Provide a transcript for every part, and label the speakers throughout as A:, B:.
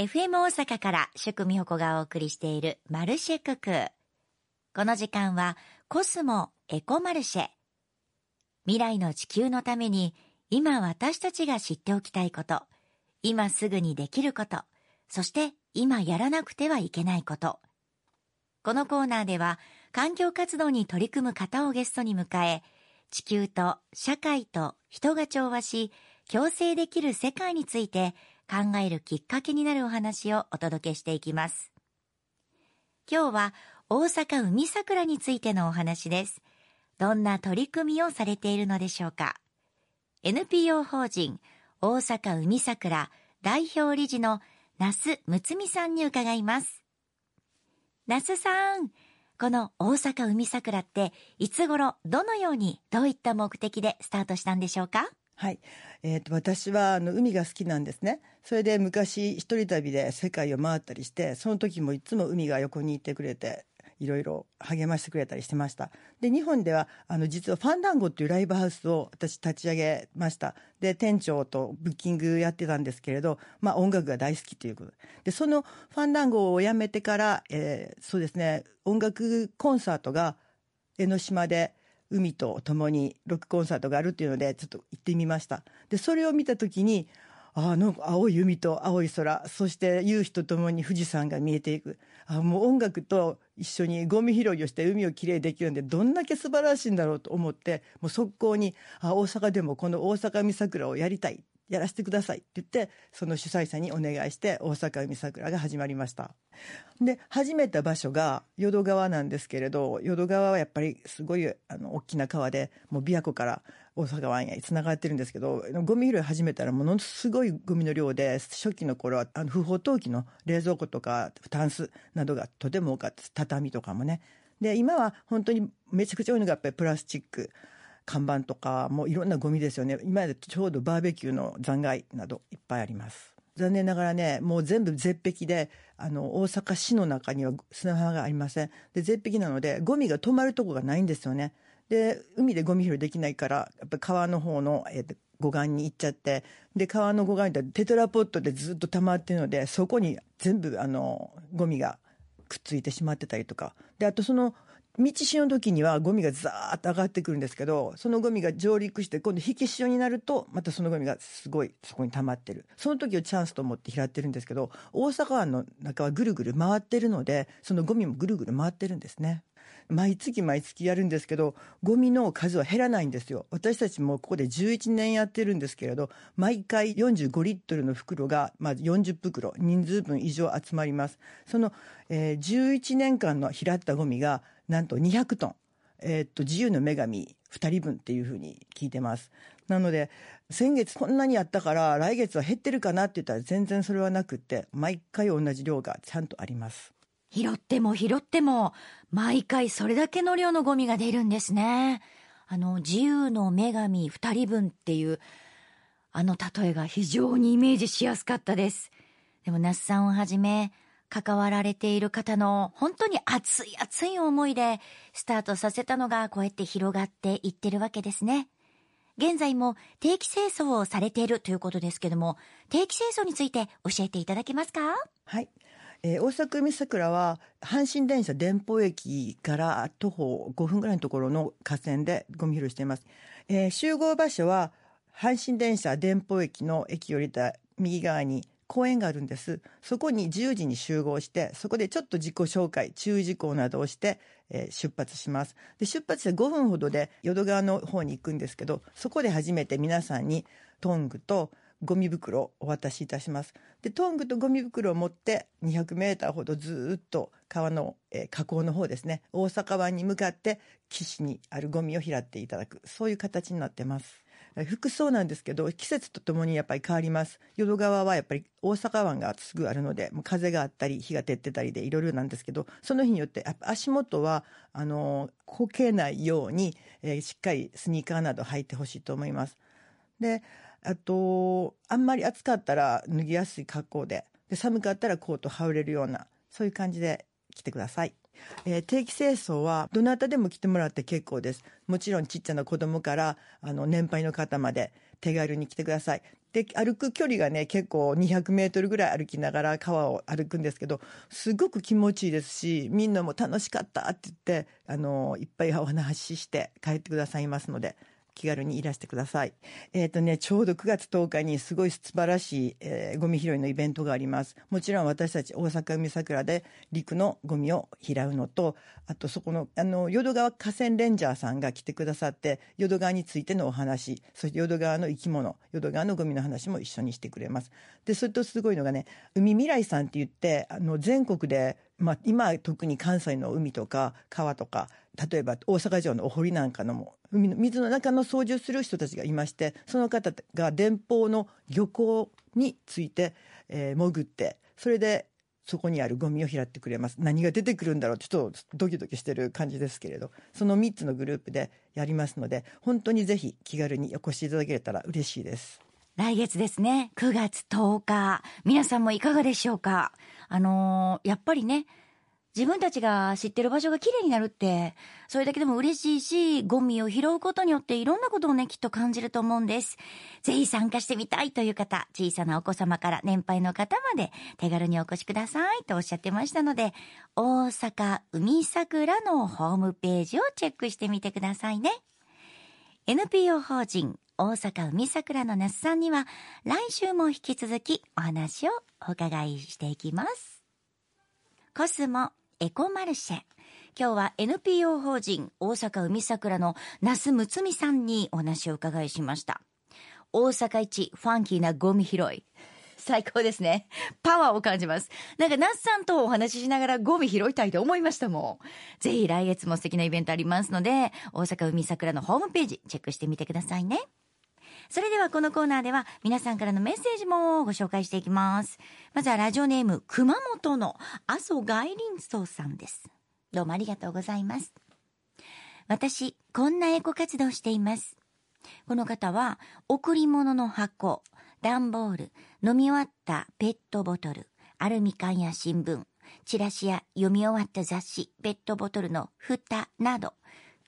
A: FM 大阪から宿美穂子がお送りしているマルシェクク。この時間はコスモエコマルシェ。未来の地球のために今私たちが知っておきたいこと、今すぐにできること、そして今やらなくてはいけないこと。このコーナーでは環境活動に取り組む方をゲストに迎え、地球と社会と人が調和し、共生できる世界について考えるきっかけになるお話をお届けしていきます。今日は大阪海桜についてのお話です。どんな取り組みをされているのでしょうか NPO 法人大阪海桜代表理事の那須睦美さんに伺います。那須さん、この大阪海桜っていつ頃どのようにどういった目的でスタートしたんでしょうか？
B: はい、えーと、私はあの海が好きなんですね。それで昔一人旅で世界を回ったりしてその時もいつも海が横にいてくれていろいろ励ましてくれたりしてました。で日本ではあの実はファンダンゴっていうライブハウスを私立ち上げました。で店長とブッキングやってたんですけれど、まあ、音楽が大好きということ。でそのファンダンゴをやめてから、えー、そうですね音楽コンサートが江ノ島で海と共にロックコンサートがあるっていうのでちょっと行ってみました。でそれを見た時にあの青い海と青い空そして夕日とともに富士山が見えていく。あもう音楽と一緒にゴミ拾いをして海をきれいできるんでどんだけ素晴らしいんだろうと思ってもう速攻にあ大阪でもこの大阪三桜をやりたい。やらせてくださいって言ってその主催者にお願いして大阪海桜が始まりました。で始めた場所が淀川なんですけれど淀川はやっぱりすごいあの大きな川でもう琵琶湖から大阪湾へつながってるんですけどゴミ拾い始めたらものすごいゴミの量で初期の頃はあの不法投棄の冷蔵庫とかタンスなどがとても多かった畳とかもね。で今は本当にめちゃくちゃ多いのがやっぱりプラスチック。看板とかもういろんなゴミですよね。今までちょうどバーベキューの残骸などいっぱいあります。残念ながらねもう全部絶壁であの大阪市の中には砂浜がありません。で絶壁なのでゴミが止まるとこがないんですよね。で海でゴミ拾いできないからやっぱ川の方の、えー、護岸に行っちゃってで川の護岸ってテトラポットでずっと溜まってるのでそこに全部あのゴミがくっついてしまってたりとか。であとその道潮の時にはゴミがザーッと上がってくるんですけどそのゴミが上陸して今度引き潮になるとまたそのゴミがすごいそこに溜まってる。その時をチャンスと思って拾ってるんですけど大阪湾の中はぐるぐる回ってるのでそのゴミもぐるぐる回ってるんですね。毎月毎月やるんですけどゴミの数は減らないんですよ。私たちもここで11年やってるんですけれど毎回45リットルの袋がまず40袋人数分以上集まります。その、えー、11年間の拾ったゴミがなんと200トン、えー、っと自由の女神2人分っていうふうに聞いてます。なので先月こんなにやったから来月は減ってるかなって言ったら全然それはなくって毎回同じ量がちゃんとあります。
A: 拾っても拾っても毎回それだけの量のゴミが出るんですね。あの自由の女神2人分っていうあの例えが非常にイメージしやすかったです。でも那須さんをはじめ関わられている方の本当に熱い熱い思いでスタートさせたのがこうやって広がっていってるわけですね。現在も定期清掃をされているということですけども、定期清掃について教えていただけますか？
B: はい。えー、大阪海桜は阪神電車電報駅から徒歩5分ぐらいのところの河川でゴミ拾いしています。えー、集合場所は阪神電車電報駅の駅降りた右側に公園があるんです。そこに10時に集合してそこでちょっと自己紹介注意事項などをして、えー、出発します。で出発して5分ほどで淀川の方に行くんですけどそこで初めて皆さんにトングとゴミ袋をお渡しいたします。でトングとゴミ袋を持って200メーターほどずっと川の、えー、河口の方ですね大阪湾に向かって岸にあるゴミを拾っていただく。そういう形になってます。服装なんですけど季節とともにやっぱり変わります。淀川はやっぱり大阪湾がすぐあるので風があったり日が照ってたりでいろいろなんですけどその日によって足元はあのこけないように、えー、しっかりスニーカーなど履いてほしいと思います。であとあんまり暑かったら脱ぎやすい格好でで寒かったらコート羽織れるようなそういう感じで来てください。えー、定期清掃はどなたでも来てもらって結構です。もちろんちっちゃな子供からあの年配の方まで手軽に来てください。で歩く距離がね結構200メートルぐらい歩きながら川を歩くんですけどすごく気持ちいいですしみんなも楽しかったって言ってあのいっぱいお話しして帰ってくださいますので。気軽にいらしてください。えっ、ー、とね、ちょうど9月10日にすごい素晴らしい、えー、ゴミ拾いのイベントがあります。もちろん私たち大阪海桜で陸のゴミを拾うのと、あとそこの、あの、淀川河川レンジャーさんが来てくださって、淀川についてのお話、そして淀川の生き物、淀川のゴミの話も一緒にしてくれます。で、それとすごいのがね、海未来さんって言って、あの、全国でまあ、今特に関西の海とか川とか例えば大阪城のお堀なんかのも海の水の中の操縦する人たちがいましてその方が電報の漁港について、えー、潜ってそれでそこにあるゴミを拾ってくれます。何が出てくるんだろうちょっとドキドキしてる感じですけれどその3つのグループでやりますので本当にぜひ気軽にお越しいただけたら嬉しいです。
A: 来月ですね9月10日皆さんもいかがでしょうか？あのー、やっぱりね自分たちが知ってる場所が綺麗になるって、それだけでも嬉しいし、ゴミを拾うことによっていろんなことをね、きっと感じると思うんです。ぜひ参加してみたいという方、小さなお子様から年配の方まで手軽にお越しくださいとおっしゃってましたので、大阪海桜のホームページをチェックしてみてくださいね。NPO 法人大阪海桜の那須さんには来週も引き続きお話をお伺いしていきます。コスモエコマルシェ。今日は NPO 法人大阪海桜の那須睦美さんにお話を伺いしました。大阪一ファンキーなゴミ拾い。最高ですね。パワーを感じます。なんか、那須さんとお話ししながらゴミ拾いたいと思いましたもん。ぜひ来月も素敵なイベントありますので、大阪海桜のホームページチェックしてみてくださいね。それではこのコーナーでは皆さんからのメッセージもご紹介していきます。まずはラジオネーム熊本の阿蘇外林荘さんです。どうもありがとうございます。私、こんなエコ活動しています。この方は、贈り物の箱、段ボール、飲み終わったペットボトル、アルミ缶や新聞、チラシや読み終わった雑誌、ペットボトルの蓋など、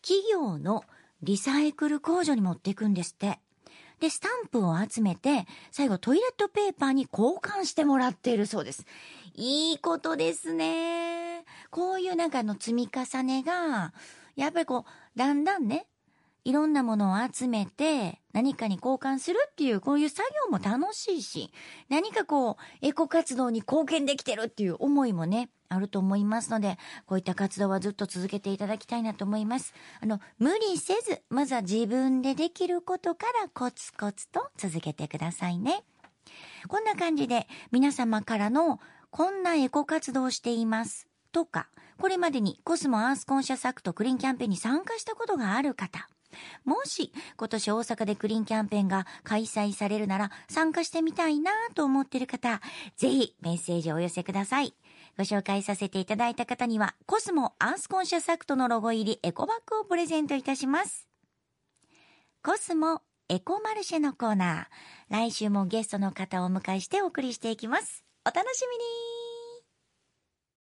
A: 企業のリサイクル工場に持っていくんですって。で、スタンプを集めて、最後トイレットペーパーに交換してもらっているそうです。いいことですね。こういうなんかの積み重ねが、やっぱりこう、だんだんね、いろんなものを集めて何かに交換するっていうこういう作業も楽しいし、何かこうエコ活動に貢献できてるっていう思いもね、あると思いますので、こういった活動はずっと続けていただきたいなと思います。あの、無理せず、まずは自分でできることからコツコツと続けてくださいね。こんな感じで皆様からのこんなエコ活動をしていますとか、これまでにコスモアースコンシャスアクトクリーンキャンペーンに参加したことがある方、もし今年大阪でクリーンキャンペーンが開催されるなら参加してみたいなと思ってる方、ぜひメッセージをお寄せください。ご紹介させていただいた方には、コスモアースコンシャスアクトのロゴ入りエコバッグをプレゼントいたします。コスモエコマルシェのコーナー。来週もゲストの方をお迎えしてお送りしていきます。お楽しみに